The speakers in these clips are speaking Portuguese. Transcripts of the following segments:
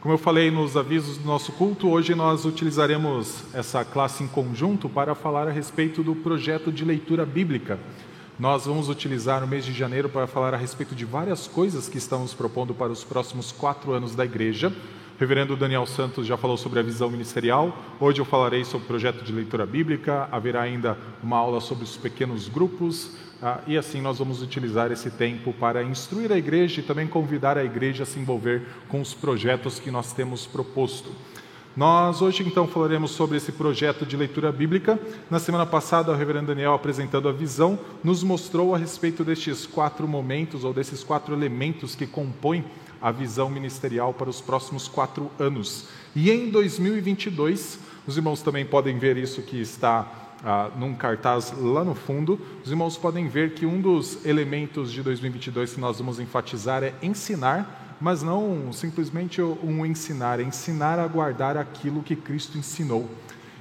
Como eu falei nos avisos do nosso culto, hoje nós utilizaremos essa classe em conjunto para falar a respeito do projeto de leitura bíblica. Nós vamos utilizar o mês de janeiro para falar a respeito de várias coisas que estamos propondo para os próximos quatro anos da igreja. O reverendo Daniel Santos já falou sobre a visão ministerial. Hoje eu falarei sobre o projeto de leitura bíblica. Haverá ainda uma aula sobre os pequenos grupos. Ah, e assim nós vamos utilizar esse tempo para instruir a igreja e também convidar a igreja a se envolver com os projetos que nós temos proposto. Nós hoje então falaremos sobre esse projeto de leitura bíblica. Na semana passada, o reverendo Daniel, apresentando a visão, nos mostrou a respeito destes quatro momentos ou desses quatro elementos que compõem a visão ministerial para os próximos quatro anos. E em 2022, os irmãos também podem ver isso que está ah, num cartaz lá no fundo. Os irmãos podem ver que um dos elementos de 2022 que nós vamos enfatizar é ensinar, mas não simplesmente um ensinar, é ensinar a guardar aquilo que Cristo ensinou.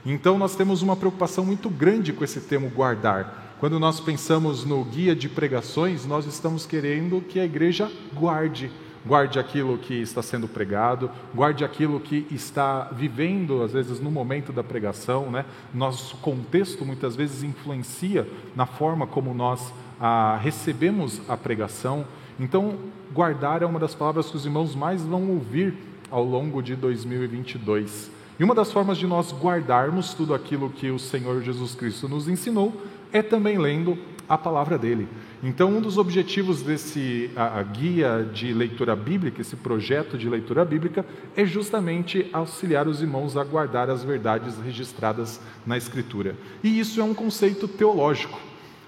Então nós temos uma preocupação muito grande com esse termo guardar. Quando nós pensamos no guia de pregações, nós estamos querendo que a igreja guarde guarde aquilo que está sendo pregado, guarde aquilo que está vivendo, às vezes, no momento da pregação. Né? Nosso contexto muitas vezes influencia na forma como nós ah, recebemos a pregação. Então, guardar é uma das palavras que os irmãos mais vão ouvir ao longo de 2022. E uma das formas de nós guardarmos tudo aquilo que o Senhor Jesus Cristo nos ensinou é também lendo a palavra dele. Então, um dos objetivos desse a, a guia de leitura bíblica, esse projeto de leitura bíblica, é justamente auxiliar os irmãos a guardar as verdades registradas na Escritura. E isso é um conceito teológico.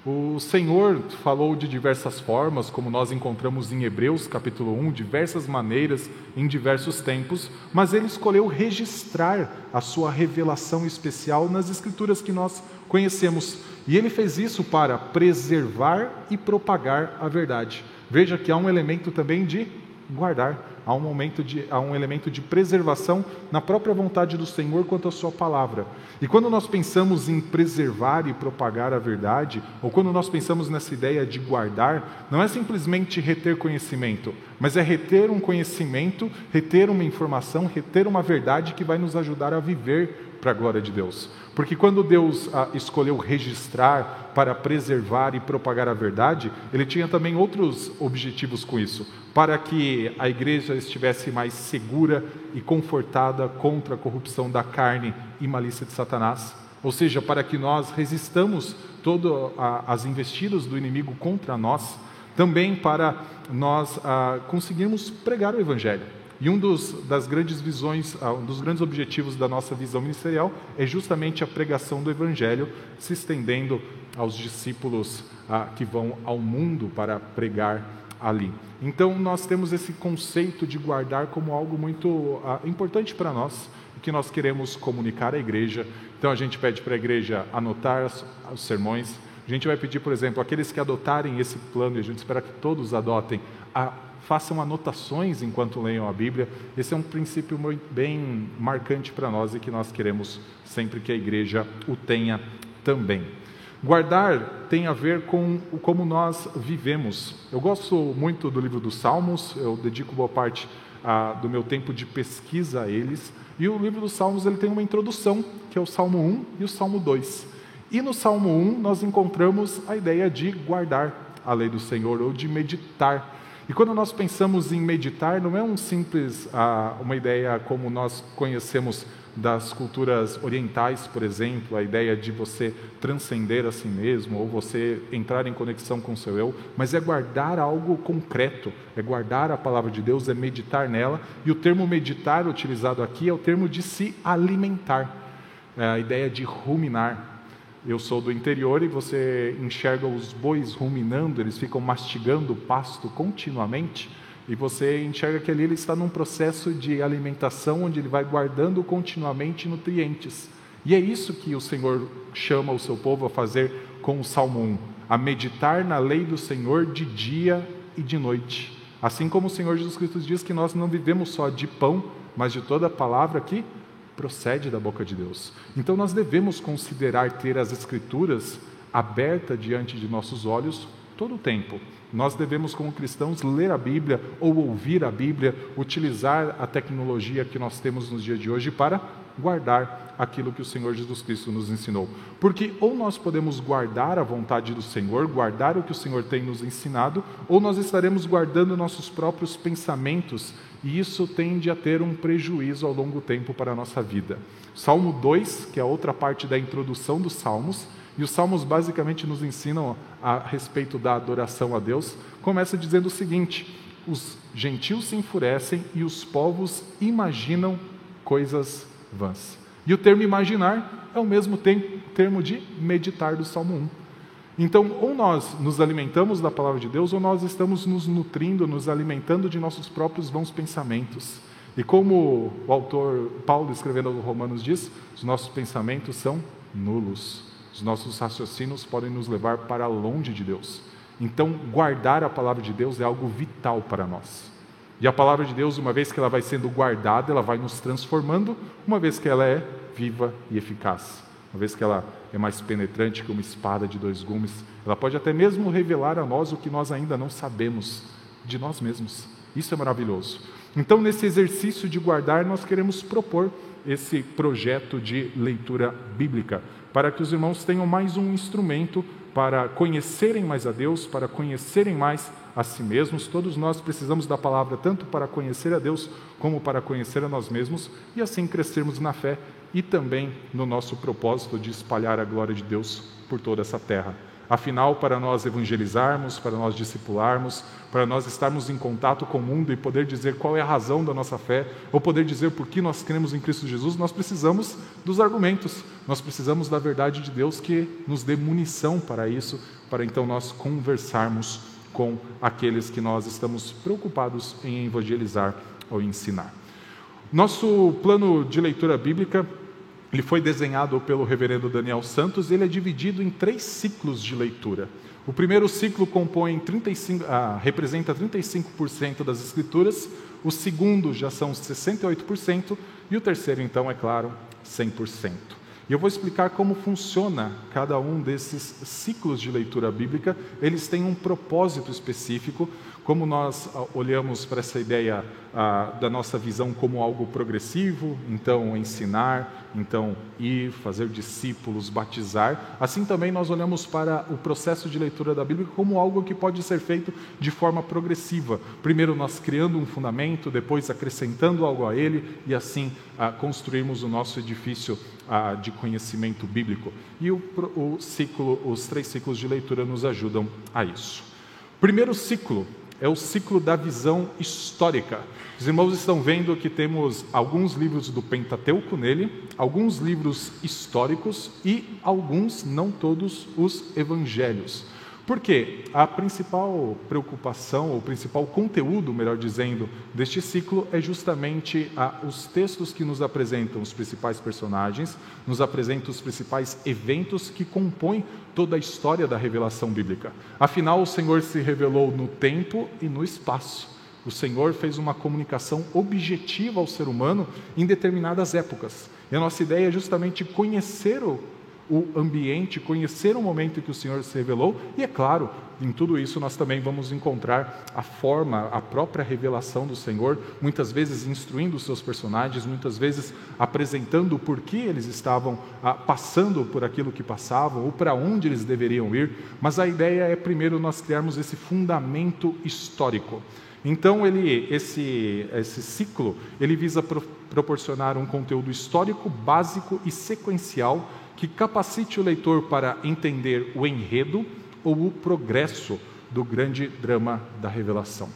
O Senhor falou de diversas formas, como nós encontramos em Hebreus capítulo 1, diversas maneiras, em diversos tempos, mas ele escolheu registrar a sua revelação especial nas escrituras que nós conhecemos. E ele fez isso para preservar e propagar a verdade. Veja que há um elemento também de guardar há um momento de há um elemento de preservação na própria vontade do Senhor quanto à sua palavra. E quando nós pensamos em preservar e propagar a verdade, ou quando nós pensamos nessa ideia de guardar, não é simplesmente reter conhecimento, mas é reter um conhecimento, reter uma informação, reter uma verdade que vai nos ajudar a viver para a glória de Deus. Porque quando Deus ah, escolheu registrar para preservar e propagar a verdade, ele tinha também outros objetivos com isso, para que a igreja estivesse mais segura e confortada contra a corrupção da carne e malícia de Satanás, ou seja, para que nós resistamos todas as investidas do inimigo contra nós, também para nós ah, conseguirmos pregar o evangelho. E um dos, das grandes visões, ah, um dos grandes objetivos da nossa visão ministerial é justamente a pregação do Evangelho, se estendendo aos discípulos ah, que vão ao mundo para pregar ali. Então, nós temos esse conceito de guardar como algo muito ah, importante para nós, que nós queremos comunicar à igreja. Então, a gente pede para a igreja anotar os sermões. A gente vai pedir, por exemplo, aqueles que adotarem esse plano, e a gente espera que todos adotem, a façam anotações enquanto leiam a Bíblia. Esse é um princípio bem marcante para nós e que nós queremos sempre que a igreja o tenha também. Guardar tem a ver com como nós vivemos. Eu gosto muito do livro dos Salmos, eu dedico boa parte ah, do meu tempo de pesquisa a eles. E o livro dos Salmos ele tem uma introdução, que é o Salmo 1 e o Salmo 2. E no Salmo 1 nós encontramos a ideia de guardar a lei do Senhor ou de meditar e quando nós pensamos em meditar, não é um simples, ah, uma ideia como nós conhecemos das culturas orientais, por exemplo, a ideia de você transcender a si mesmo ou você entrar em conexão com o seu eu, mas é guardar algo concreto, é guardar a palavra de Deus, é meditar nela. E o termo meditar utilizado aqui é o termo de se alimentar, é a ideia de ruminar. Eu sou do interior e você enxerga os bois ruminando, eles ficam mastigando o pasto continuamente, e você enxerga que ali ele está num processo de alimentação onde ele vai guardando continuamente nutrientes. E é isso que o Senhor chama o seu povo a fazer com o Salmo 1, a meditar na lei do Senhor de dia e de noite. Assim como o Senhor Jesus Cristo diz que nós não vivemos só de pão, mas de toda a palavra que procede da boca de Deus. Então nós devemos considerar ter as Escrituras abertas diante de nossos olhos todo o tempo. Nós devemos, como cristãos, ler a Bíblia ou ouvir a Bíblia, utilizar a tecnologia que nós temos nos dias de hoje para guardar aquilo que o Senhor Jesus Cristo nos ensinou. Porque ou nós podemos guardar a vontade do Senhor, guardar o que o Senhor tem nos ensinado, ou nós estaremos guardando nossos próprios pensamentos, e isso tende a ter um prejuízo ao longo tempo para a nossa vida. Salmo 2, que é a outra parte da introdução dos Salmos, e os Salmos basicamente nos ensinam a respeito da adoração a Deus, começa dizendo o seguinte: os gentios se enfurecem e os povos imaginam coisas vãs. E o termo imaginar é o mesmo termo de meditar do Salmo 1. Então, ou nós nos alimentamos da palavra de Deus, ou nós estamos nos nutrindo, nos alimentando de nossos próprios vãos pensamentos. E como o autor Paulo, escrevendo aos Romanos, diz, os nossos pensamentos são nulos. Os nossos raciocínios podem nos levar para longe de Deus. Então, guardar a palavra de Deus é algo vital para nós. E a palavra de Deus, uma vez que ela vai sendo guardada, ela vai nos transformando, uma vez que ela é viva e eficaz. Uma vez que ela é mais penetrante que uma espada de dois gumes, ela pode até mesmo revelar a nós o que nós ainda não sabemos de nós mesmos. Isso é maravilhoso. Então, nesse exercício de guardar, nós queremos propor esse projeto de leitura bíblica, para que os irmãos tenham mais um instrumento para conhecerem mais a Deus, para conhecerem mais a si mesmos. Todos nós precisamos da palavra tanto para conhecer a Deus como para conhecer a nós mesmos e assim crescermos na fé e também no nosso propósito de espalhar a glória de Deus por toda essa terra. Afinal, para nós evangelizarmos, para nós discipularmos, para nós estarmos em contato com o mundo e poder dizer qual é a razão da nossa fé, ou poder dizer por que nós cremos em Cristo Jesus, nós precisamos dos argumentos, nós precisamos da verdade de Deus que nos dê munição para isso, para então nós conversarmos com aqueles que nós estamos preocupados em evangelizar ou ensinar. Nosso plano de leitura bíblica ele foi desenhado pelo reverendo Daniel Santos e ele é dividido em três ciclos de leitura. O primeiro ciclo compõe 35, ah, representa 35% das escrituras, o segundo já são 68% e o terceiro, então, é claro, 100%. E eu vou explicar como funciona cada um desses ciclos de leitura bíblica. Eles têm um propósito específico, como nós ah, olhamos para essa ideia ah, da nossa visão como algo progressivo, então ensinar, então ir, fazer discípulos, batizar, assim também nós olhamos para o processo de leitura da Bíblia como algo que pode ser feito de forma progressiva. Primeiro nós criando um fundamento, depois acrescentando algo a ele e assim ah, construirmos o nosso edifício ah, de conhecimento bíblico. E o, o ciclo, os três ciclos de leitura nos ajudam a isso. Primeiro ciclo é o ciclo da visão histórica. Os irmãos estão vendo que temos alguns livros do Pentateuco nele, alguns livros históricos e alguns, não todos, os evangelhos. Porque a principal preocupação, ou o principal conteúdo, melhor dizendo, deste ciclo é justamente a, os textos que nos apresentam os principais personagens, nos apresentam os principais eventos que compõem toda a história da revelação bíblica. Afinal, o Senhor se revelou no tempo e no espaço. O Senhor fez uma comunicação objetiva ao ser humano em determinadas épocas. E a nossa ideia é justamente conhecer o o ambiente, conhecer o momento que o Senhor se revelou, e é claro, em tudo isso nós também vamos encontrar a forma, a própria revelação do Senhor, muitas vezes instruindo os seus personagens, muitas vezes apresentando o porquê eles estavam ah, passando por aquilo que passavam ou para onde eles deveriam ir, mas a ideia é primeiro nós criarmos esse fundamento histórico. Então ele, esse, esse ciclo, ele visa pro, proporcionar um conteúdo histórico básico e sequencial que capacite o leitor para entender o enredo ou o progresso do grande drama da revelação.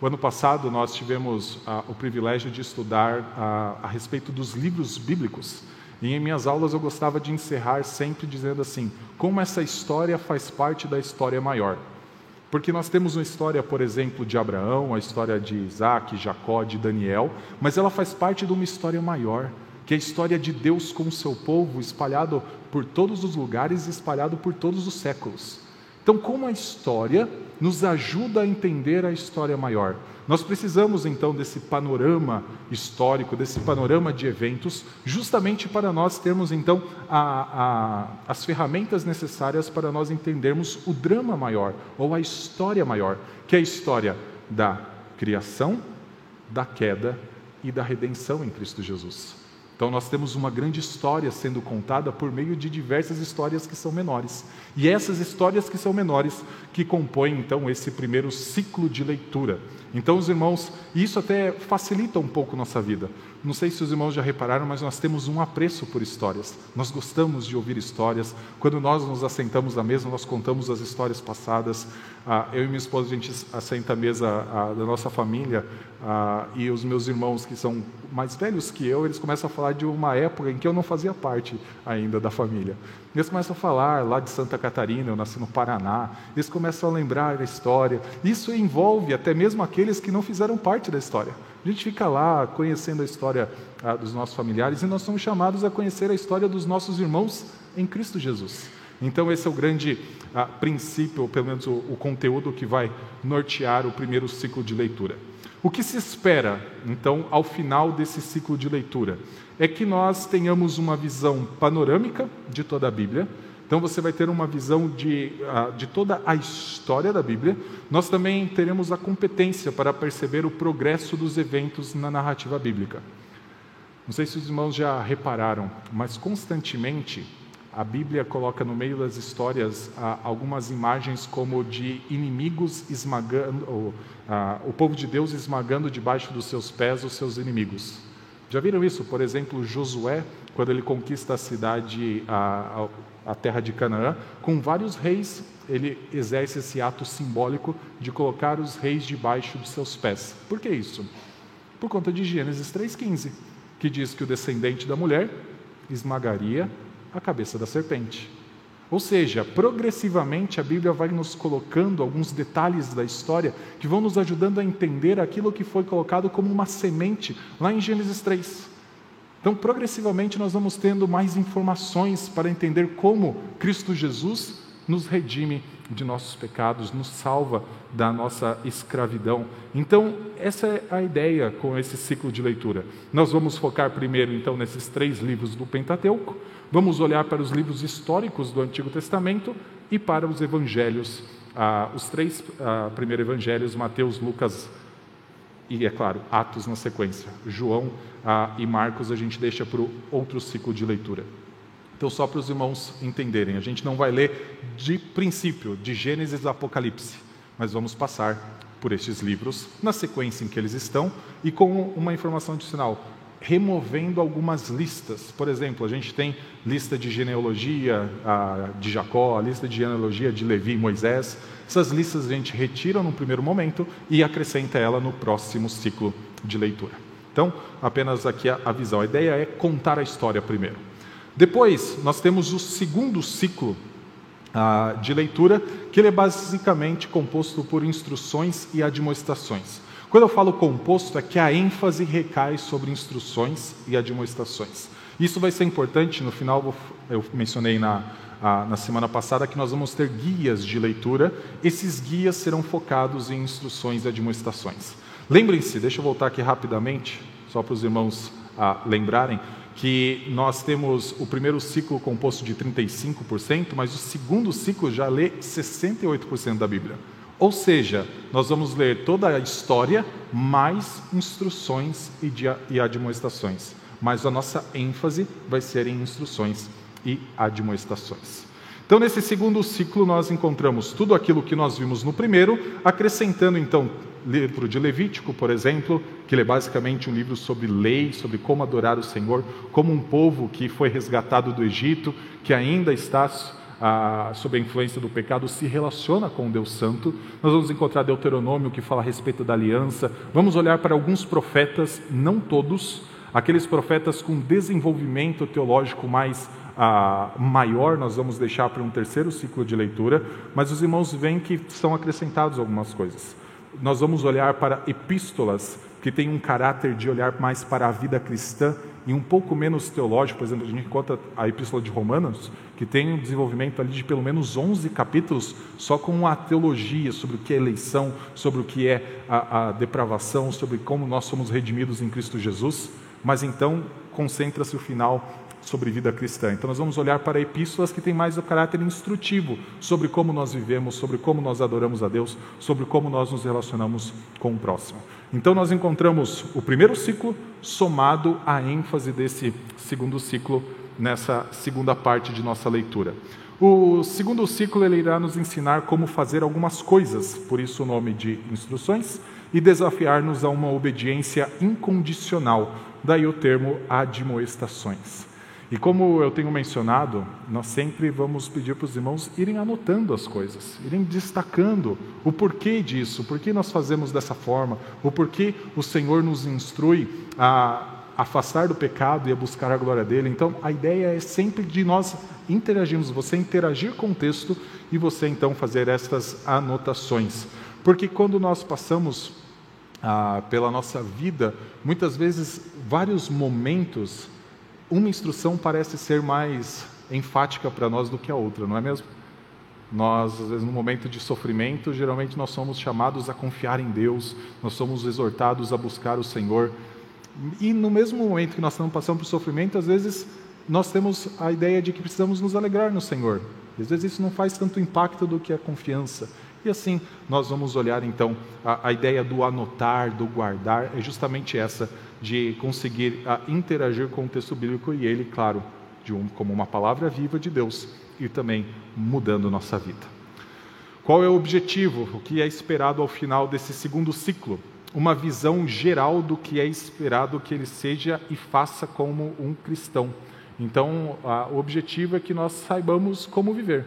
O ano passado nós tivemos ah, o privilégio de estudar ah, a respeito dos livros bíblicos. E em minhas aulas eu gostava de encerrar sempre dizendo assim: como essa história faz parte da história maior. Porque nós temos uma história, por exemplo, de Abraão, a história de Isaac, Jacó, de Daniel, mas ela faz parte de uma história maior que a história de Deus com o seu povo espalhado por todos os lugares, espalhado por todos os séculos. Então, como a história nos ajuda a entender a história maior? Nós precisamos então desse panorama histórico, desse panorama de eventos, justamente para nós termos então a, a, as ferramentas necessárias para nós entendermos o drama maior ou a história maior, que é a história da criação, da queda e da redenção em Cristo Jesus. Então, nós temos uma grande história sendo contada por meio de diversas histórias que são menores. E essas histórias que são menores que compõem, então, esse primeiro ciclo de leitura. Então, os irmãos, isso até facilita um pouco nossa vida. Não sei se os irmãos já repararam, mas nós temos um apreço por histórias. Nós gostamos de ouvir histórias. Quando nós nos assentamos à mesa, nós contamos as histórias passadas. Ah, eu e minha esposa, a gente assenta à mesa ah, da nossa família ah, e os meus irmãos, que são mais velhos que eu, eles começam a falar de uma época em que eu não fazia parte ainda da família. Eles começam a falar lá de Santa Catarina, eu nasci no Paraná. Eles começam a lembrar da história. Isso envolve até mesmo aqueles que não fizeram parte da história. A gente fica lá conhecendo a história ah, dos nossos familiares e nós somos chamados a conhecer a história dos nossos irmãos em Cristo Jesus. Então, esse é o grande ah, princípio, ou pelo menos o, o conteúdo que vai nortear o primeiro ciclo de leitura. O que se espera, então, ao final desse ciclo de leitura? É que nós tenhamos uma visão panorâmica de toda a Bíblia, então você vai ter uma visão de, uh, de toda a história da Bíblia. Nós também teremos a competência para perceber o progresso dos eventos na narrativa bíblica. Não sei se os irmãos já repararam, mas constantemente a Bíblia coloca no meio das histórias uh, algumas imagens como de inimigos esmagando, uh, o povo de Deus esmagando debaixo dos seus pés os seus inimigos. Já viram isso? Por exemplo, Josué, quando ele conquista a cidade, a, a terra de Canaã, com vários reis, ele exerce esse ato simbólico de colocar os reis debaixo de seus pés. Por que isso? Por conta de Gênesis 3,15, que diz que o descendente da mulher esmagaria a cabeça da serpente. Ou seja, progressivamente a Bíblia vai nos colocando alguns detalhes da história que vão nos ajudando a entender aquilo que foi colocado como uma semente lá em Gênesis 3. Então, progressivamente, nós vamos tendo mais informações para entender como Cristo Jesus nos redime de nossos pecados, nos salva da nossa escravidão. Então, essa é a ideia com esse ciclo de leitura. Nós vamos focar primeiro, então, nesses três livros do Pentateuco, vamos olhar para os livros históricos do Antigo Testamento e para os evangelhos, ah, os três ah, primeiros evangelhos, Mateus, Lucas e, é claro, Atos na sequência. João ah, e Marcos a gente deixa para o outro ciclo de leitura. Então, só para os irmãos entenderem, a gente não vai ler de princípio, de Gênesis a Apocalipse, mas vamos passar por estes livros na sequência em que eles estão e com uma informação adicional removendo algumas listas. Por exemplo, a gente tem lista de genealogia de Jacó, lista de genealogia de Levi e Moisés. Essas listas a gente retira no primeiro momento e acrescenta ela no próximo ciclo de leitura. Então, apenas aqui a, a visão. A ideia é contar a história primeiro. Depois, nós temos o segundo ciclo ah, de leitura, que ele é basicamente composto por instruções e admoestações. Quando eu falo composto, é que a ênfase recai sobre instruções e admoestações. Isso vai ser importante, no final eu mencionei na, na semana passada que nós vamos ter guias de leitura. Esses guias serão focados em instruções e admoestações. Lembrem-se, deixa eu voltar aqui rapidamente, só para os irmãos ah, lembrarem, que nós temos o primeiro ciclo composto de 35%, mas o segundo ciclo já lê 68% da Bíblia. Ou seja, nós vamos ler toda a história, mais instruções e, e admoestações. Mas a nossa ênfase vai ser em instruções e admoestações. Então, nesse segundo ciclo, nós encontramos tudo aquilo que nós vimos no primeiro, acrescentando então livro de Levítico, por exemplo, que é basicamente um livro sobre lei, sobre como adorar o Senhor, como um povo que foi resgatado do Egito, que ainda está sob a influência do pecado, se relaciona com Deus Santo. Nós vamos encontrar Deuteronômio que fala a respeito da aliança. Vamos olhar para alguns profetas, não todos, aqueles profetas com desenvolvimento teológico mais ah, maior, nós vamos deixar para um terceiro ciclo de leitura, mas os irmãos veem que são acrescentados algumas coisas. Nós vamos olhar para epístolas que têm um caráter de olhar mais para a vida cristã e um pouco menos teológico, por exemplo, a gente encontra a Epístola de Romanos, que tem um desenvolvimento ali de pelo menos 11 capítulos só com a teologia sobre o que é eleição, sobre o que é a, a depravação, sobre como nós somos redimidos em Cristo Jesus, mas então concentra-se o final sobre vida cristã. Então, nós vamos olhar para epístolas que têm mais o caráter instrutivo sobre como nós vivemos, sobre como nós adoramos a Deus, sobre como nós nos relacionamos com o próximo. Então, nós encontramos o primeiro ciclo somado à ênfase desse segundo ciclo nessa segunda parte de nossa leitura. O segundo ciclo ele irá nos ensinar como fazer algumas coisas, por isso o nome de instruções, e desafiar-nos a uma obediência incondicional, daí o termo admoestações. E como eu tenho mencionado, nós sempre vamos pedir para os irmãos irem anotando as coisas, irem destacando o porquê disso, por que nós fazemos dessa forma, o porquê o Senhor nos instrui a afastar do pecado e a buscar a glória dele. Então, a ideia é sempre de nós interagirmos, você interagir com o texto e você então fazer estas anotações. Porque quando nós passamos ah, pela nossa vida, muitas vezes vários momentos uma instrução parece ser mais enfática para nós do que a outra, não é mesmo? Nós, às vezes, no momento de sofrimento, geralmente nós somos chamados a confiar em Deus, nós somos exortados a buscar o Senhor. E no mesmo momento que nós estamos passando por sofrimento, às vezes nós temos a ideia de que precisamos nos alegrar no Senhor. Às vezes isso não faz tanto impacto do que a confiança. E assim nós vamos olhar então a, a ideia do anotar, do guardar, é justamente essa de conseguir a, interagir com o texto bíblico e ele, claro, um, como uma palavra viva de Deus e também mudando nossa vida. Qual é o objetivo? O que é esperado ao final desse segundo ciclo? Uma visão geral do que é esperado que ele seja e faça como um cristão. Então, a, o objetivo é que nós saibamos como viver.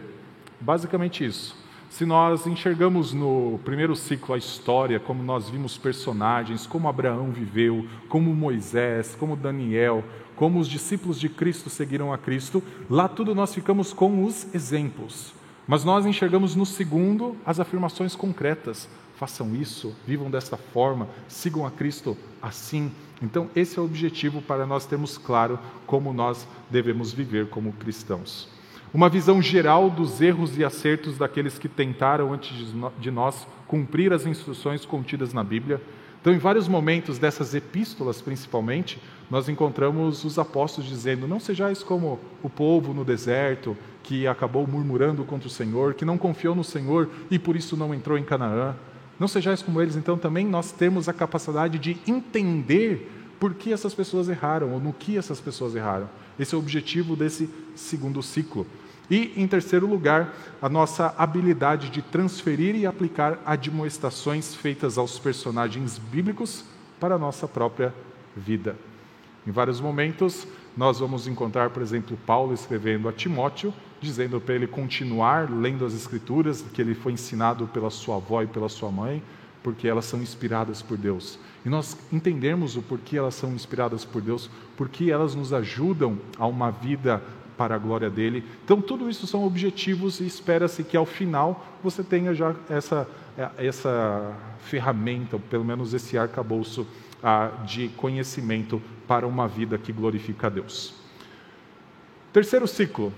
Basicamente isso. Se nós enxergamos no primeiro ciclo a história, como nós vimos personagens, como Abraão viveu, como Moisés, como Daniel, como os discípulos de Cristo seguiram a Cristo, lá tudo nós ficamos com os exemplos. Mas nós enxergamos no segundo as afirmações concretas. Façam isso, vivam desta forma, sigam a Cristo assim. Então, esse é o objetivo para nós termos claro como nós devemos viver como cristãos uma visão geral dos erros e acertos daqueles que tentaram antes de nós cumprir as instruções contidas na Bíblia. Então, em vários momentos dessas epístolas, principalmente, nós encontramos os apóstolos dizendo: Não sejais como o povo no deserto, que acabou murmurando contra o Senhor, que não confiou no Senhor e por isso não entrou em Canaã. Não sejais como eles, então também nós temos a capacidade de entender por que essas pessoas erraram ou no que essas pessoas erraram. Esse é o objetivo desse segundo ciclo. E, em terceiro lugar, a nossa habilidade de transferir e aplicar admoestações feitas aos personagens bíblicos para a nossa própria vida. Em vários momentos, nós vamos encontrar, por exemplo, Paulo escrevendo a Timóteo, dizendo para ele continuar lendo as Escrituras, que ele foi ensinado pela sua avó e pela sua mãe, porque elas são inspiradas por Deus. E nós entendemos o porquê elas são inspiradas por Deus, porque elas nos ajudam a uma vida para a glória dele. Então, tudo isso são objetivos e espera-se que ao final você tenha já essa, essa ferramenta, pelo menos esse arcabouço ah, de conhecimento para uma vida que glorifica a Deus. Terceiro ciclo.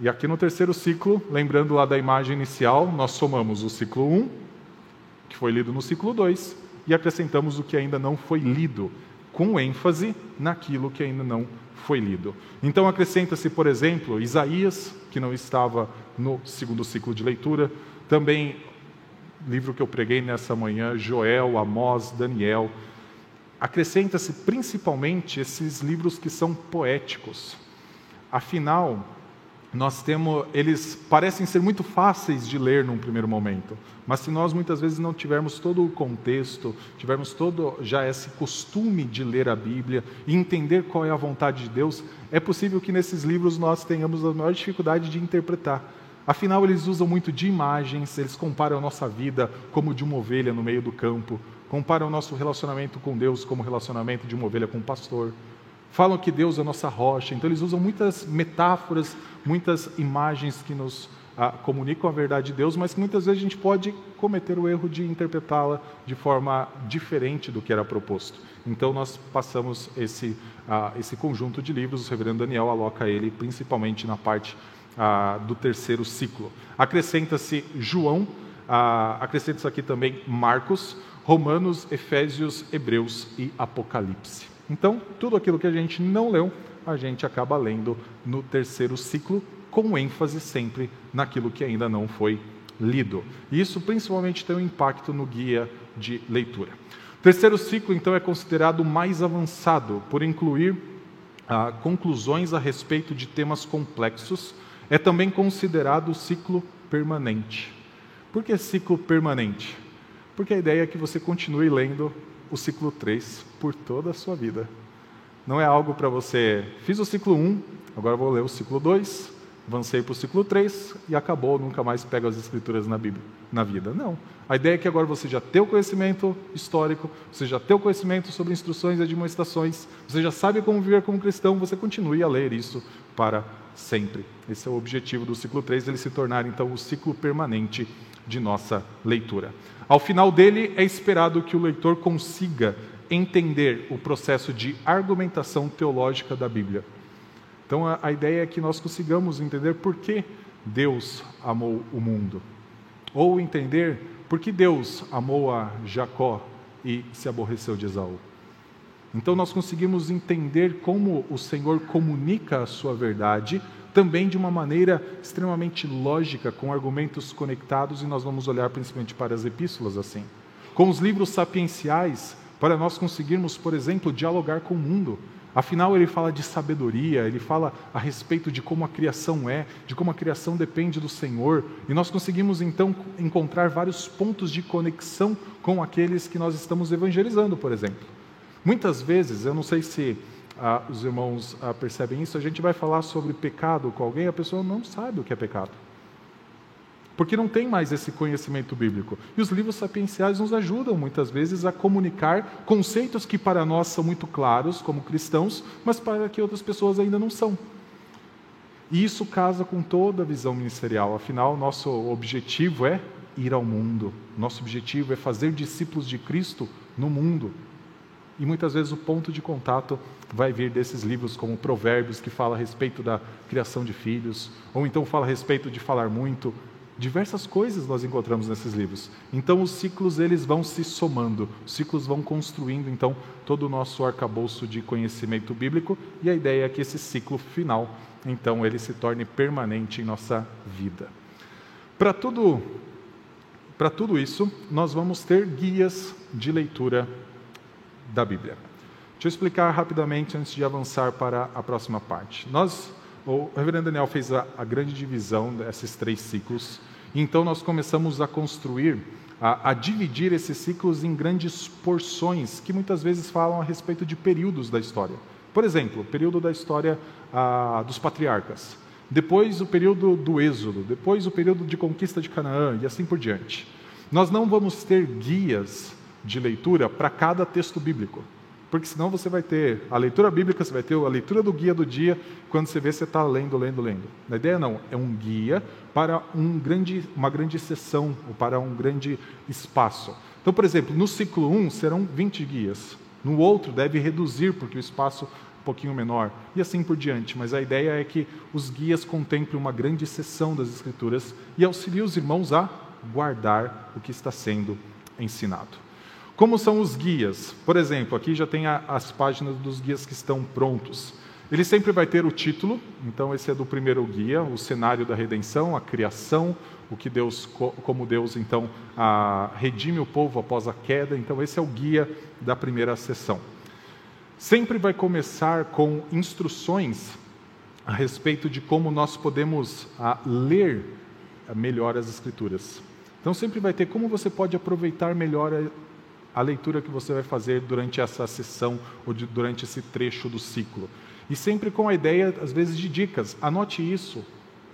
E aqui no terceiro ciclo, lembrando lá da imagem inicial, nós somamos o ciclo 1, que foi lido no ciclo 2, e acrescentamos o que ainda não foi lido, com ênfase naquilo que ainda não foi lido. Então acrescenta-se, por exemplo, Isaías, que não estava no segundo ciclo de leitura, também livro que eu preguei nessa manhã, Joel, Amós, Daniel. Acrescenta-se principalmente esses livros que são poéticos. Afinal, nós temos, eles parecem ser muito fáceis de ler num primeiro momento, mas se nós muitas vezes não tivermos todo o contexto, tivermos todo já esse costume de ler a Bíblia e entender qual é a vontade de Deus, é possível que nesses livros nós tenhamos a maior dificuldade de interpretar. Afinal, eles usam muito de imagens, eles comparam a nossa vida como de uma ovelha no meio do campo, comparam o nosso relacionamento com Deus como relacionamento de uma ovelha com um pastor falam que Deus é a nossa rocha, então eles usam muitas metáforas, muitas imagens que nos ah, comunicam a verdade de Deus, mas que muitas vezes a gente pode cometer o erro de interpretá-la de forma diferente do que era proposto. Então nós passamos esse, ah, esse conjunto de livros, o reverendo Daniel aloca ele principalmente na parte ah, do terceiro ciclo. Acrescenta-se João, ah, acrescenta-se aqui também Marcos, Romanos, Efésios, Hebreus e Apocalipse. Então, tudo aquilo que a gente não leu, a gente acaba lendo no terceiro ciclo, com ênfase sempre naquilo que ainda não foi lido. E isso principalmente tem um impacto no guia de leitura. O terceiro ciclo, então, é considerado mais avançado por incluir ah, conclusões a respeito de temas complexos. É também considerado o ciclo permanente. Por que ciclo permanente? Porque a ideia é que você continue lendo o ciclo 3 por toda a sua vida. Não é algo para você, fiz o ciclo 1, agora vou ler o ciclo 2, avancei para o ciclo 3 e acabou, nunca mais pego as escrituras na, Bíblia, na vida. Não. A ideia é que agora você já tem o conhecimento histórico, você já tem o conhecimento sobre instruções e admoestações, você já sabe como viver como cristão, você continue a ler isso para sempre. Esse é o objetivo do ciclo 3, ele se tornar então o ciclo permanente de nossa leitura. Ao final dele, é esperado que o leitor consiga entender o processo de argumentação teológica da Bíblia. Então, a, a ideia é que nós consigamos entender por que Deus amou o mundo, ou entender por que Deus amou a Jacó e se aborreceu de Esaú. Então, nós conseguimos entender como o Senhor comunica a sua verdade também de uma maneira extremamente lógica, com argumentos conectados, e nós vamos olhar principalmente para as epístolas assim. Com os livros sapienciais, para nós conseguirmos, por exemplo, dialogar com o mundo. Afinal, ele fala de sabedoria, ele fala a respeito de como a criação é, de como a criação depende do Senhor, e nós conseguimos então encontrar vários pontos de conexão com aqueles que nós estamos evangelizando, por exemplo. Muitas vezes, eu não sei se ah, os irmãos ah, percebem isso, a gente vai falar sobre pecado com alguém, a pessoa não sabe o que é pecado. Porque não tem mais esse conhecimento bíblico. E os livros sapienciais nos ajudam muitas vezes a comunicar conceitos que para nós são muito claros como cristãos, mas para que outras pessoas ainda não são. E isso casa com toda a visão ministerial. Afinal, nosso objetivo é ir ao mundo. Nosso objetivo é fazer discípulos de Cristo no mundo. E muitas vezes o ponto de contato vai vir desses livros como Provérbios, que fala a respeito da criação de filhos, ou então fala a respeito de falar muito. Diversas coisas nós encontramos nesses livros. Então os ciclos eles vão se somando, os ciclos vão construindo então todo o nosso arcabouço de conhecimento bíblico e a ideia é que esse ciclo final então ele se torne permanente em nossa vida. Para tudo para tudo isso, nós vamos ter guias de leitura da Bíblia. Deixa eu explicar rapidamente antes de avançar para a próxima parte. Nós, o reverendo Daniel fez a, a grande divisão desses três ciclos, então nós começamos a construir, a, a dividir esses ciclos em grandes porções que muitas vezes falam a respeito de períodos da história. Por exemplo, o período da história dos patriarcas, depois o período do Êxodo, depois o período de conquista de Canaã e assim por diante. Nós não vamos ter guias de leitura para cada texto bíblico. Porque senão você vai ter a leitura bíblica, você vai ter a leitura do guia do dia, quando você vê você está lendo, lendo, lendo. A ideia não, é um guia para um grande, uma grande sessão, ou para um grande espaço. Então, por exemplo, no ciclo 1 serão 20 guias. No outro deve reduzir, porque o espaço é um pouquinho menor, e assim por diante. Mas a ideia é que os guias contemplem uma grande sessão das Escrituras e auxiliem os irmãos a guardar o que está sendo ensinado. Como são os guias? Por exemplo, aqui já tem a, as páginas dos guias que estão prontos. Ele sempre vai ter o título, então esse é do primeiro guia, o cenário da redenção, a criação, o que Deus, como Deus então a, redime o povo após a queda. Então esse é o guia da primeira sessão. Sempre vai começar com instruções a respeito de como nós podemos a, ler melhor as escrituras. Então sempre vai ter como você pode aproveitar melhor a leitura que você vai fazer durante essa sessão ou de, durante esse trecho do ciclo. E sempre com a ideia, às vezes, de dicas. Anote isso,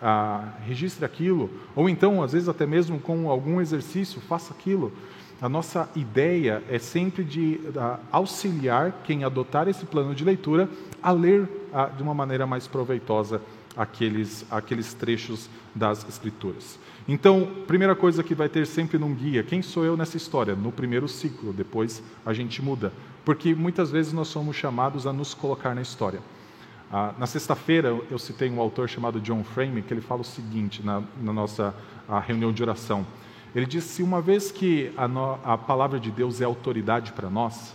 ah, registre aquilo, ou então, às vezes, até mesmo com algum exercício, faça aquilo. A nossa ideia é sempre de ah, auxiliar quem adotar esse plano de leitura a ler ah, de uma maneira mais proveitosa aqueles, aqueles trechos das Escrituras. Então, primeira coisa que vai ter sempre num guia, quem sou eu nessa história? No primeiro ciclo, depois a gente muda. Porque muitas vezes nós somos chamados a nos colocar na história. Ah, na sexta-feira eu citei um autor chamado John Frame, que ele fala o seguinte na, na nossa reunião de oração. Ele diz: se uma vez que a, no, a palavra de Deus é autoridade para nós,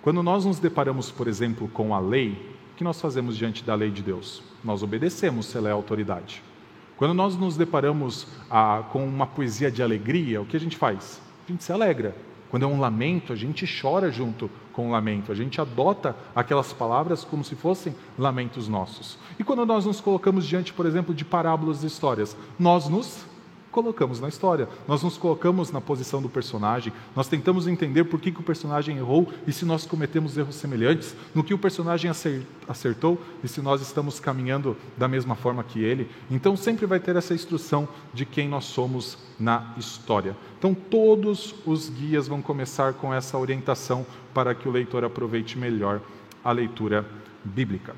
quando nós nos deparamos, por exemplo, com a lei, o que nós fazemos diante da lei de Deus? Nós obedecemos se ela é autoridade. Quando nós nos deparamos ah, com uma poesia de alegria, o que a gente faz? A gente se alegra. Quando é um lamento, a gente chora junto com o lamento, a gente adota aquelas palavras como se fossem lamentos nossos. E quando nós nos colocamos diante, por exemplo, de parábolas e histórias, nós nos colocamos na história. Nós nos colocamos na posição do personagem, nós tentamos entender por que, que o personagem errou e se nós cometemos erros semelhantes, no que o personagem acertou e se nós estamos caminhando da mesma forma que ele. Então sempre vai ter essa instrução de quem nós somos na história. Então todos os guias vão começar com essa orientação para que o leitor aproveite melhor a leitura bíblica.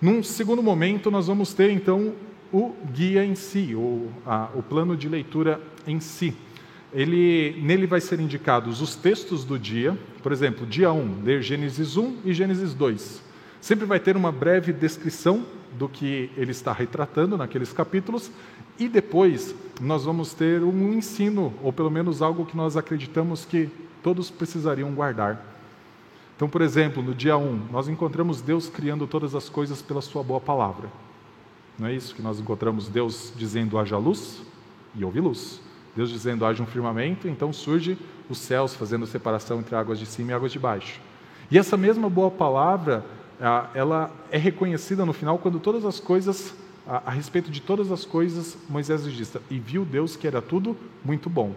Num segundo momento, nós vamos ter então o guia em si, a, o plano de leitura em si. Ele, nele vai ser indicados os textos do dia, por exemplo, dia 1, ler Gênesis 1 e Gênesis 2. Sempre vai ter uma breve descrição do que ele está retratando naqueles capítulos, e depois nós vamos ter um ensino, ou pelo menos algo que nós acreditamos que todos precisariam guardar. Então, por exemplo, no dia 1, nós encontramos Deus criando todas as coisas pela Sua boa palavra. Não é isso que nós encontramos Deus dizendo haja luz e houve luz. Deus dizendo haja um firmamento, então surge os céus fazendo separação entre águas de cima e águas de baixo. E essa mesma boa palavra, ela é reconhecida no final quando todas as coisas, a, respeito de todas as coisas, Moisés diz: E viu Deus que era tudo muito bom.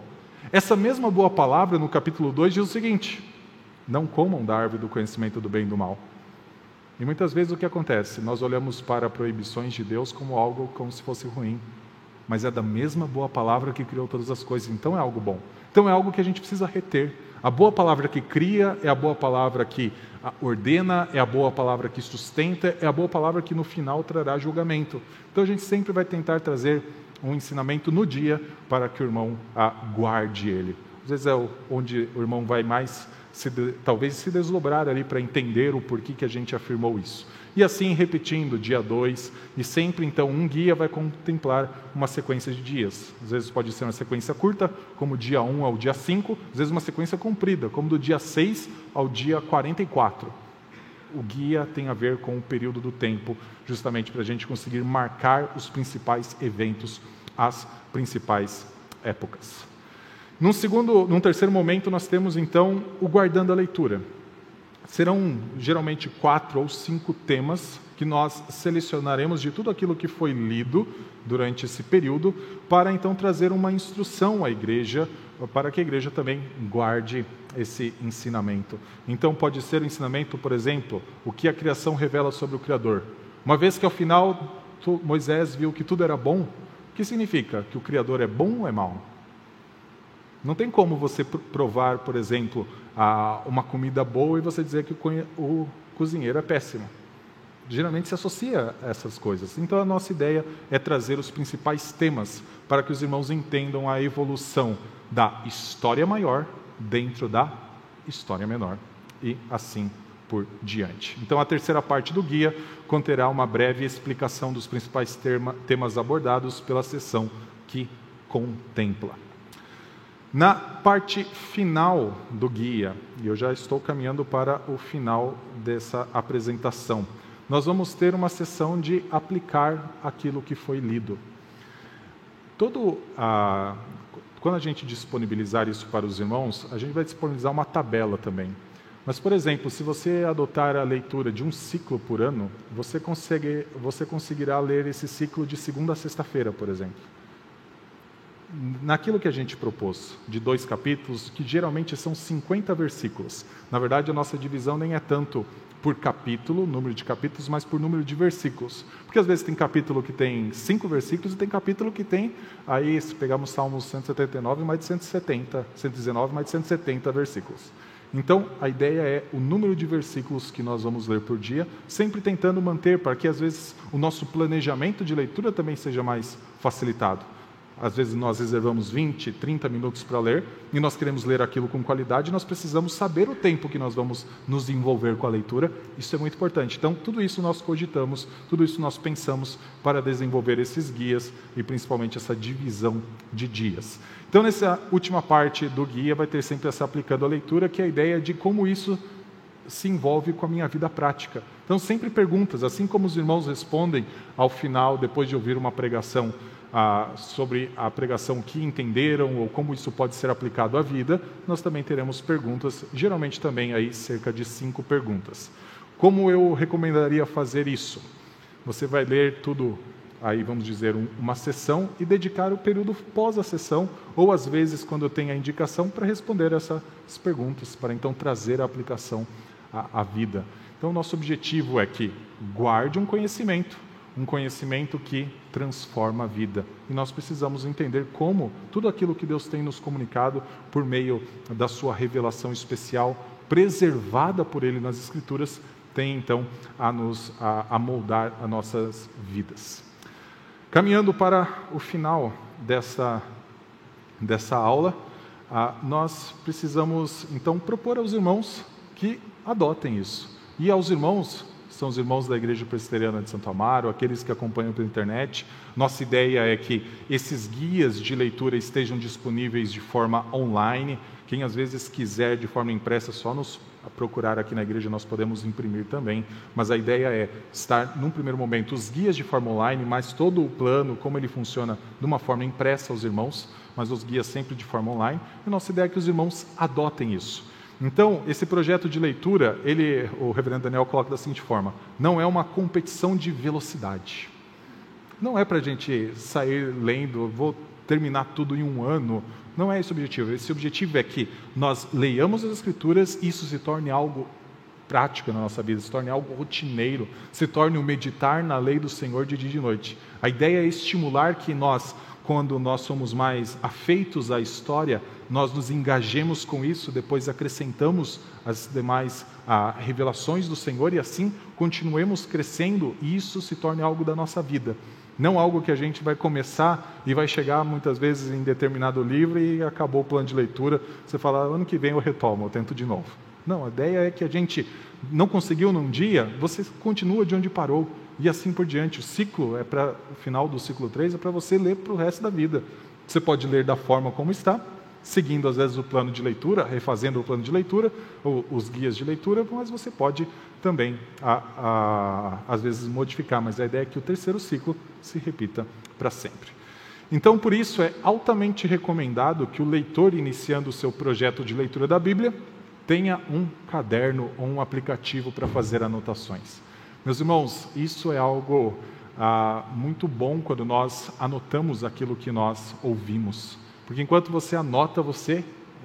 Essa mesma boa palavra, no capítulo 2, diz o seguinte: Não comam da árvore do conhecimento do bem e do mal. E muitas vezes o que acontece? Nós olhamos para proibições de Deus como algo como se fosse ruim, mas é da mesma boa palavra que criou todas as coisas, então é algo bom. Então é algo que a gente precisa reter. A boa palavra que cria é a boa palavra que ordena, é a boa palavra que sustenta, é a boa palavra que no final trará julgamento. Então a gente sempre vai tentar trazer um ensinamento no dia para que o irmão guarde ele. Às vezes é onde o irmão vai mais se, talvez se desdobrar ali para entender o porquê que a gente afirmou isso. E assim repetindo, dia 2, e sempre então um guia vai contemplar uma sequência de dias. Às vezes pode ser uma sequência curta, como dia 1 um ao dia 5, às vezes uma sequência comprida, como do dia 6 ao dia 44. O guia tem a ver com o período do tempo, justamente para a gente conseguir marcar os principais eventos, as principais épocas. Num, segundo, num terceiro momento, nós temos então o guardando a leitura. Serão geralmente quatro ou cinco temas que nós selecionaremos de tudo aquilo que foi lido durante esse período, para então trazer uma instrução à igreja, para que a igreja também guarde esse ensinamento. Então, pode ser o ensinamento, por exemplo, o que a criação revela sobre o Criador. Uma vez que ao final Moisés viu que tudo era bom, o que significa? Que o Criador é bom ou é mau? Não tem como você provar, por exemplo, uma comida boa e você dizer que o cozinheiro é péssimo. Geralmente se associa a essas coisas. Então a nossa ideia é trazer os principais temas para que os irmãos entendam a evolução da história maior dentro da história menor e assim por diante. Então a terceira parte do guia conterá uma breve explicação dos principais temas abordados pela sessão que contempla. Na parte final do guia, e eu já estou caminhando para o final dessa apresentação, nós vamos ter uma sessão de aplicar aquilo que foi lido. Todo a, quando a gente disponibilizar isso para os irmãos, a gente vai disponibilizar uma tabela também. Mas, por exemplo, se você adotar a leitura de um ciclo por ano, você, consegue, você conseguirá ler esse ciclo de segunda a sexta-feira, por exemplo naquilo que a gente propôs, de dois capítulos, que geralmente são 50 versículos. Na verdade, a nossa divisão nem é tanto por capítulo, número de capítulos, mas por número de versículos. Porque às vezes tem capítulo que tem cinco versículos e tem capítulo que tem, aí se pegarmos Salmos 179, mais de 170, 119, mais de 170 versículos. Então, a ideia é o número de versículos que nós vamos ler por dia, sempre tentando manter para que às vezes o nosso planejamento de leitura também seja mais facilitado. Às vezes nós reservamos 20, 30 minutos para ler e nós queremos ler aquilo com qualidade, nós precisamos saber o tempo que nós vamos nos envolver com a leitura, isso é muito importante. Então, tudo isso nós cogitamos, tudo isso nós pensamos para desenvolver esses guias e principalmente essa divisão de dias. Então, nessa última parte do guia, vai ter sempre essa aplicando a leitura, que é a ideia de como isso se envolve com a minha vida prática. Então, sempre perguntas, assim como os irmãos respondem ao final, depois de ouvir uma pregação ah, sobre a pregação que entenderam ou como isso pode ser aplicado à vida, nós também teremos perguntas, geralmente também aí cerca de cinco perguntas. Como eu recomendaria fazer isso? Você vai ler tudo, aí vamos dizer, um, uma sessão e dedicar o período pós a sessão, ou às vezes, quando tenho a indicação, para responder essas perguntas, para então trazer a aplicação à, à vida. Então, nosso objetivo é que guarde um conhecimento, um conhecimento que transforma a vida. E nós precisamos entender como tudo aquilo que Deus tem nos comunicado por meio da sua revelação especial, preservada por Ele nas Escrituras, tem então a nos a, a moldar as nossas vidas. Caminhando para o final dessa, dessa aula, ah, nós precisamos então propor aos irmãos que adotem isso. E aos irmãos são os irmãos da Igreja Presbiteriana de Santo Amaro, aqueles que acompanham pela internet. Nossa ideia é que esses guias de leitura estejam disponíveis de forma online. Quem às vezes quiser de forma impressa, só nos procurar aqui na igreja, nós podemos imprimir também. Mas a ideia é estar, num primeiro momento, os guias de forma online, mas todo o plano, como ele funciona, de uma forma impressa aos irmãos, mas os guias sempre de forma online. E nossa ideia é que os irmãos adotem isso. Então, esse projeto de leitura, ele, o reverendo Daniel coloca da seguinte forma: não é uma competição de velocidade. Não é para a gente sair lendo, vou terminar tudo em um ano. Não é esse o objetivo. Esse objetivo é que nós leiamos as Escrituras e isso se torne algo prático na nossa vida, se torne algo rotineiro, se torne o um meditar na lei do Senhor de dia e de noite. A ideia é estimular que nós, quando nós somos mais afeitos à história, nós nos engajemos com isso, depois acrescentamos as demais ah, revelações do Senhor e assim continuemos crescendo e isso se torne algo da nossa vida. Não algo que a gente vai começar e vai chegar muitas vezes em determinado livro e acabou o plano de leitura. Você fala, ano que vem eu retomo, eu tento de novo. Não, a ideia é que a gente não conseguiu num dia, você continua de onde parou e assim por diante. O ciclo é para o final do ciclo 3 é para você ler para o resto da vida. Você pode ler da forma como está, seguindo às vezes o plano de leitura, refazendo o plano de leitura, ou os guias de leitura, mas você pode também, a, a, às vezes, modificar. Mas a ideia é que o terceiro ciclo se repita para sempre. Então, por isso, é altamente recomendado que o leitor, iniciando o seu projeto de leitura da Bíblia, tenha um caderno ou um aplicativo para fazer anotações. Meus irmãos, isso é algo ah, muito bom quando nós anotamos aquilo que nós ouvimos. Porque enquanto você anota, você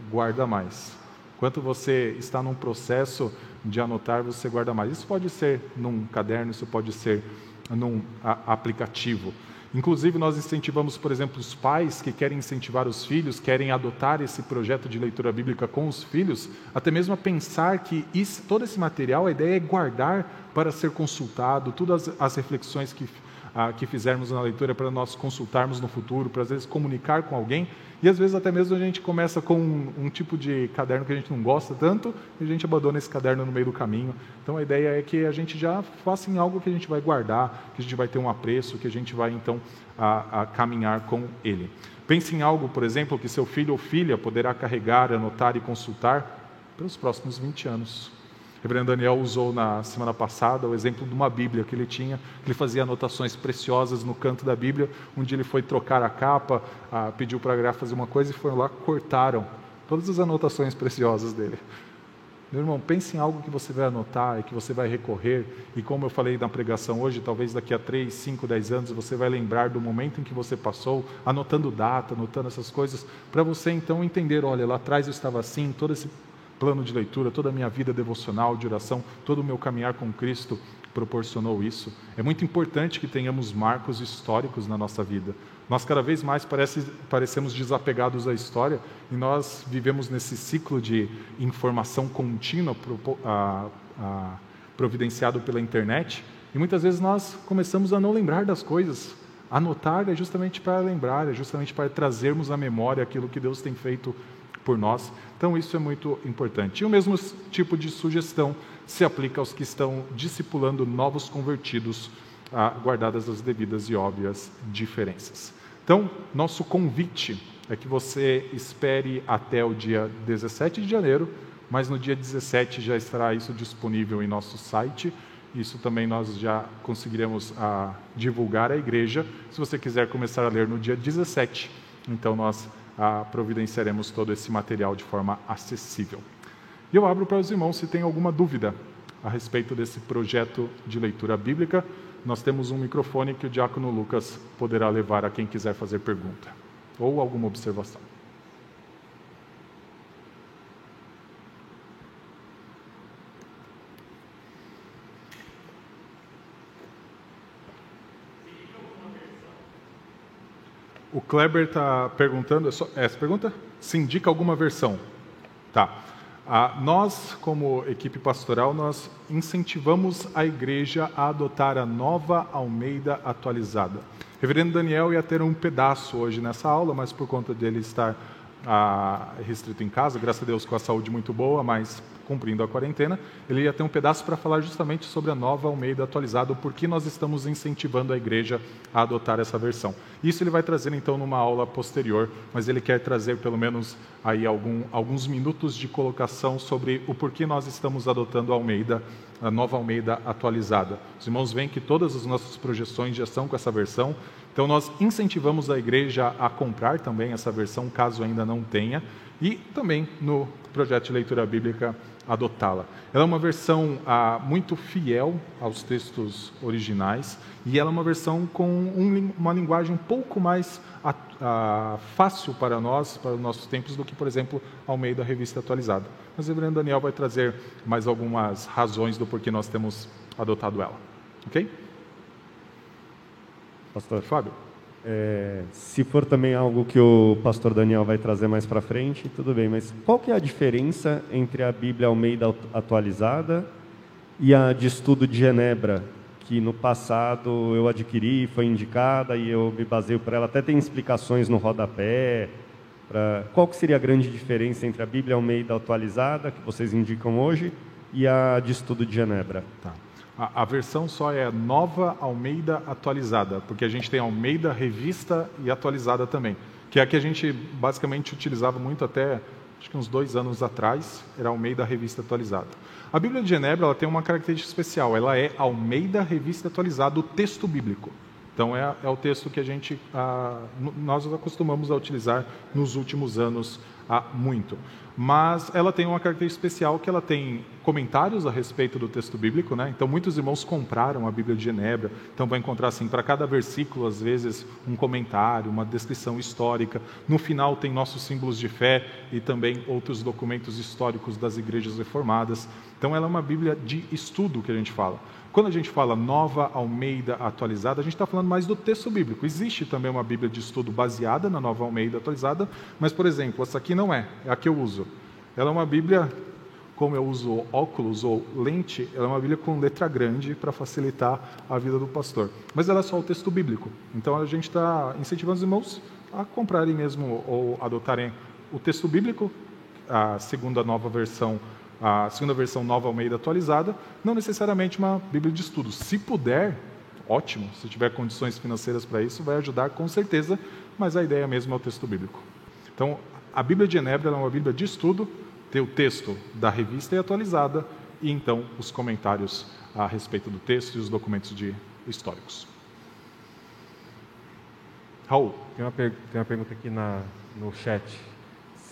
guarda mais. Enquanto você está num processo de anotar, você guarda mais. Isso pode ser num caderno, isso pode ser num aplicativo. Inclusive, nós incentivamos, por exemplo, os pais que querem incentivar os filhos, querem adotar esse projeto de leitura bíblica com os filhos, até mesmo a pensar que isso, todo esse material, a ideia é guardar para ser consultado, todas as, as reflexões que ah, que fizermos na leitura para nós consultarmos no futuro, para às vezes comunicar com alguém. E às vezes até mesmo a gente começa com um, um, tipo de caderno que a gente não gosta tanto e a gente abandona esse caderno no meio do caminho. Então a ideia é que a gente já faça em algo que a gente vai guardar, que a gente vai ter um apreço, que a gente vai então a, a caminhar com ele. Pense em algo, por exemplo, que seu filho ou filha poderá carregar, anotar e consultar pelos próximos 20 anos. O reverendo Daniel usou na semana passada o exemplo de uma Bíblia que ele tinha, que ele fazia anotações preciosas no canto da Bíblia. Um dia ele foi trocar a capa, ah, pediu para a Gra fazer uma coisa e foram lá, cortaram todas as anotações preciosas dele. Meu irmão, pense em algo que você vai anotar e que você vai recorrer. E como eu falei na pregação hoje, talvez daqui a 3, 5, 10 anos você vai lembrar do momento em que você passou, anotando data, anotando essas coisas, para você então entender: olha, lá atrás eu estava assim, todo esse plano de leitura, toda a minha vida devocional, de oração, todo o meu caminhar com Cristo proporcionou isso. É muito importante que tenhamos marcos históricos na nossa vida. Nós cada vez mais parece, parecemos desapegados à história e nós vivemos nesse ciclo de informação contínua a, a, providenciado pela internet e muitas vezes nós começamos a não lembrar das coisas. Anotar é justamente para lembrar, é justamente para trazermos à memória aquilo que Deus tem feito por nós. Então isso é muito importante. E o mesmo tipo de sugestão se aplica aos que estão discipulando novos convertidos, ah, guardadas as devidas e óbvias diferenças. Então, nosso convite é que você espere até o dia 17 de janeiro, mas no dia 17 já estará isso disponível em nosso site. Isso também nós já conseguiremos ah, divulgar à igreja. Se você quiser começar a ler no dia 17, então nós ah, providenciaremos todo esse material de forma acessível. E eu abro para os irmãos se tem alguma dúvida a respeito desse projeto de leitura bíblica. Nós temos um microfone que o diácono Lucas poderá levar a quem quiser fazer pergunta ou alguma observação. O Kleber está perguntando, é essa pergunta? Se indica alguma versão? Tá. Ah, nós, como equipe pastoral, nós incentivamos a igreja a adotar a nova Almeida atualizada. Reverendo Daniel ia ter um pedaço hoje nessa aula, mas por conta dele estar ah, restrito em casa, graças a Deus com a saúde muito boa, mas cumprindo a quarentena, ele ia ter um pedaço para falar justamente sobre a nova Almeida atualizada, o porquê nós estamos incentivando a igreja a adotar essa versão. Isso ele vai trazer então numa aula posterior, mas ele quer trazer pelo menos aí algum, alguns minutos de colocação sobre o porquê nós estamos adotando a Almeida, a nova Almeida atualizada. Os irmãos veem que todas as nossas projeções já são com essa versão, então nós incentivamos a igreja a comprar também essa versão, caso ainda não tenha, e também no projeto de leitura bíblica adotá-la. Ela é uma versão ah, muito fiel aos textos originais e ela é uma versão com um, uma linguagem um pouco mais a, a, fácil para nós, para os nossos tempos, do que, por exemplo, ao meio da revista atualizada. Mas o Daniel vai trazer mais algumas razões do porquê nós temos adotado ela. Ok? Pastor Fábio. É, se for também algo que o pastor Daniel vai trazer mais para frente, tudo bem, mas qual que é a diferença entre a Bíblia Almeida atualizada e a de estudo de Genebra, que no passado eu adquiri, foi indicada e eu me baseio por ela, até tem explicações no rodapé. Pra... Qual que seria a grande diferença entre a Bíblia Almeida atualizada, que vocês indicam hoje, e a de estudo de Genebra? Tá. A, a, versão só é nova Almeida atualizada, porque a gente tem Almeida revista e atualizada também, que é a que a gente basicamente utilizava muito até acho que uns dois anos atrás, era Almeida revista atualizada. A Bíblia de Genebra ela tem uma característica especial, ela é Almeida revista atualizada, o texto bíblico. Então é, é o texto que a gente ah, nós acostumamos a utilizar nos últimos anos ah, muito mas ela tem uma característica especial que ela tem comentários a respeito do texto bíblico, né? Então muitos irmãos compraram a Bíblia de Genebra, então vai encontrar assim para cada versículo às vezes um comentário, uma descrição histórica. No final tem nossos símbolos de fé e também outros documentos históricos das igrejas reformadas. Então ela é uma Bíblia de estudo que a gente fala. Quando a gente fala Nova Almeida atualizada, a gente está falando mais do texto bíblico. Existe também uma Bíblia de estudo baseada na Nova Almeida atualizada, mas, por exemplo, essa aqui não é, é a que eu uso. Ela é uma Bíblia, como eu uso óculos ou lente, ela é uma Bíblia com letra grande para facilitar a vida do pastor. Mas ela é só o texto bíblico. Então a gente está incentivando os irmãos a comprarem mesmo ou adotarem o texto bíblico, a segunda nova versão a segunda versão nova Almeida atualizada, não necessariamente uma Bíblia de estudo. Se puder, ótimo, se tiver condições financeiras para isso, vai ajudar com certeza, mas a ideia mesmo é o texto bíblico. Então, a Bíblia de Genebra é uma Bíblia de estudo, tem o texto da revista e atualizada, e então os comentários a respeito do texto e os documentos de, históricos. Raul. Tem uma, tem uma pergunta aqui na, no chat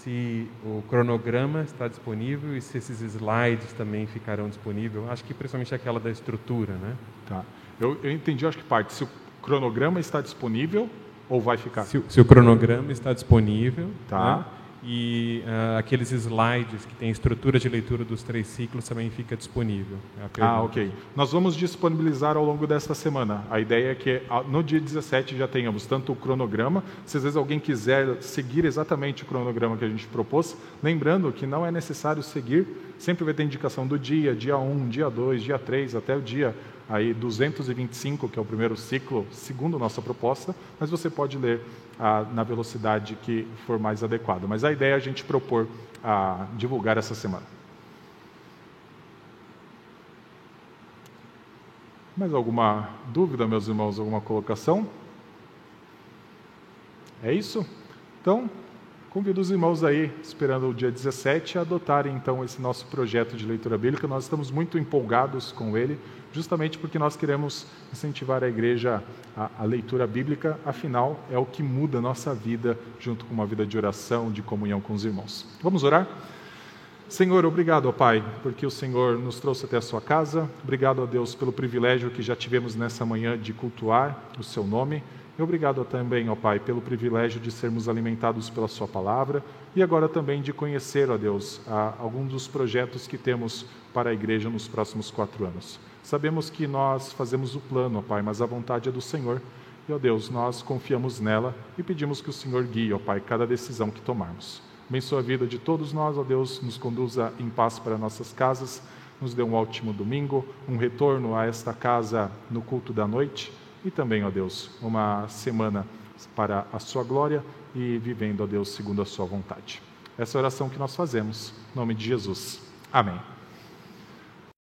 se o cronograma está disponível e se esses slides também ficarão disponíveis. Acho que principalmente aquela da estrutura, né? Tá. Eu, eu entendi, acho que parte. Se o cronograma está disponível ou vai ficar? Se, se o cronograma está disponível, tá. Né? E uh, aqueles slides que tem estrutura de leitura dos três ciclos também fica disponível. É ah, ok. Nós vamos disponibilizar ao longo desta semana. A ideia é que no dia 17 já tenhamos tanto o cronograma, se às vezes alguém quiser seguir exatamente o cronograma que a gente propôs, lembrando que não é necessário seguir, sempre vai ter indicação do dia, dia 1, dia 2, dia 3, até o dia aí 225, que é o primeiro ciclo, segundo nossa proposta, mas você pode ler ah, na velocidade que for mais adequada. Mas a ideia é a gente propor a divulgar essa semana. Mais alguma dúvida, meus irmãos? Alguma colocação? É isso? Então, convido os irmãos aí, esperando o dia 17, a adotarem então esse nosso projeto de leitura bíblica. Nós estamos muito empolgados com ele justamente porque nós queremos incentivar a igreja a, a, leitura bíblica, afinal, é o que muda a nossa vida, junto com uma vida de oração, de comunhão com os irmãos. Vamos orar? Senhor, obrigado, ó Pai, porque o Senhor nos trouxe até a sua casa. Obrigado, ó Deus, pelo privilégio que já tivemos nessa manhã de cultuar o seu nome. E obrigado também, ó Pai, pelo privilégio de sermos alimentados pela Sua palavra e agora também de conhecer, ó Deus, alguns dos projetos que temos para a igreja nos próximos quatro anos. Sabemos que nós fazemos o plano, ó Pai, mas a vontade é do Senhor. E, ó Deus, nós confiamos nela e pedimos que o Senhor guie, ó Pai, cada decisão que tomarmos. Abençoa a vida de todos nós, ó Deus, nos conduza em paz para nossas casas, nos dê um ótimo domingo, um retorno a esta casa no culto da noite e também, ó Deus, uma semana para a Sua glória e vivendo, ó Deus, segundo a Sua vontade. Essa é a oração que nós fazemos, em nome de Jesus. Amém.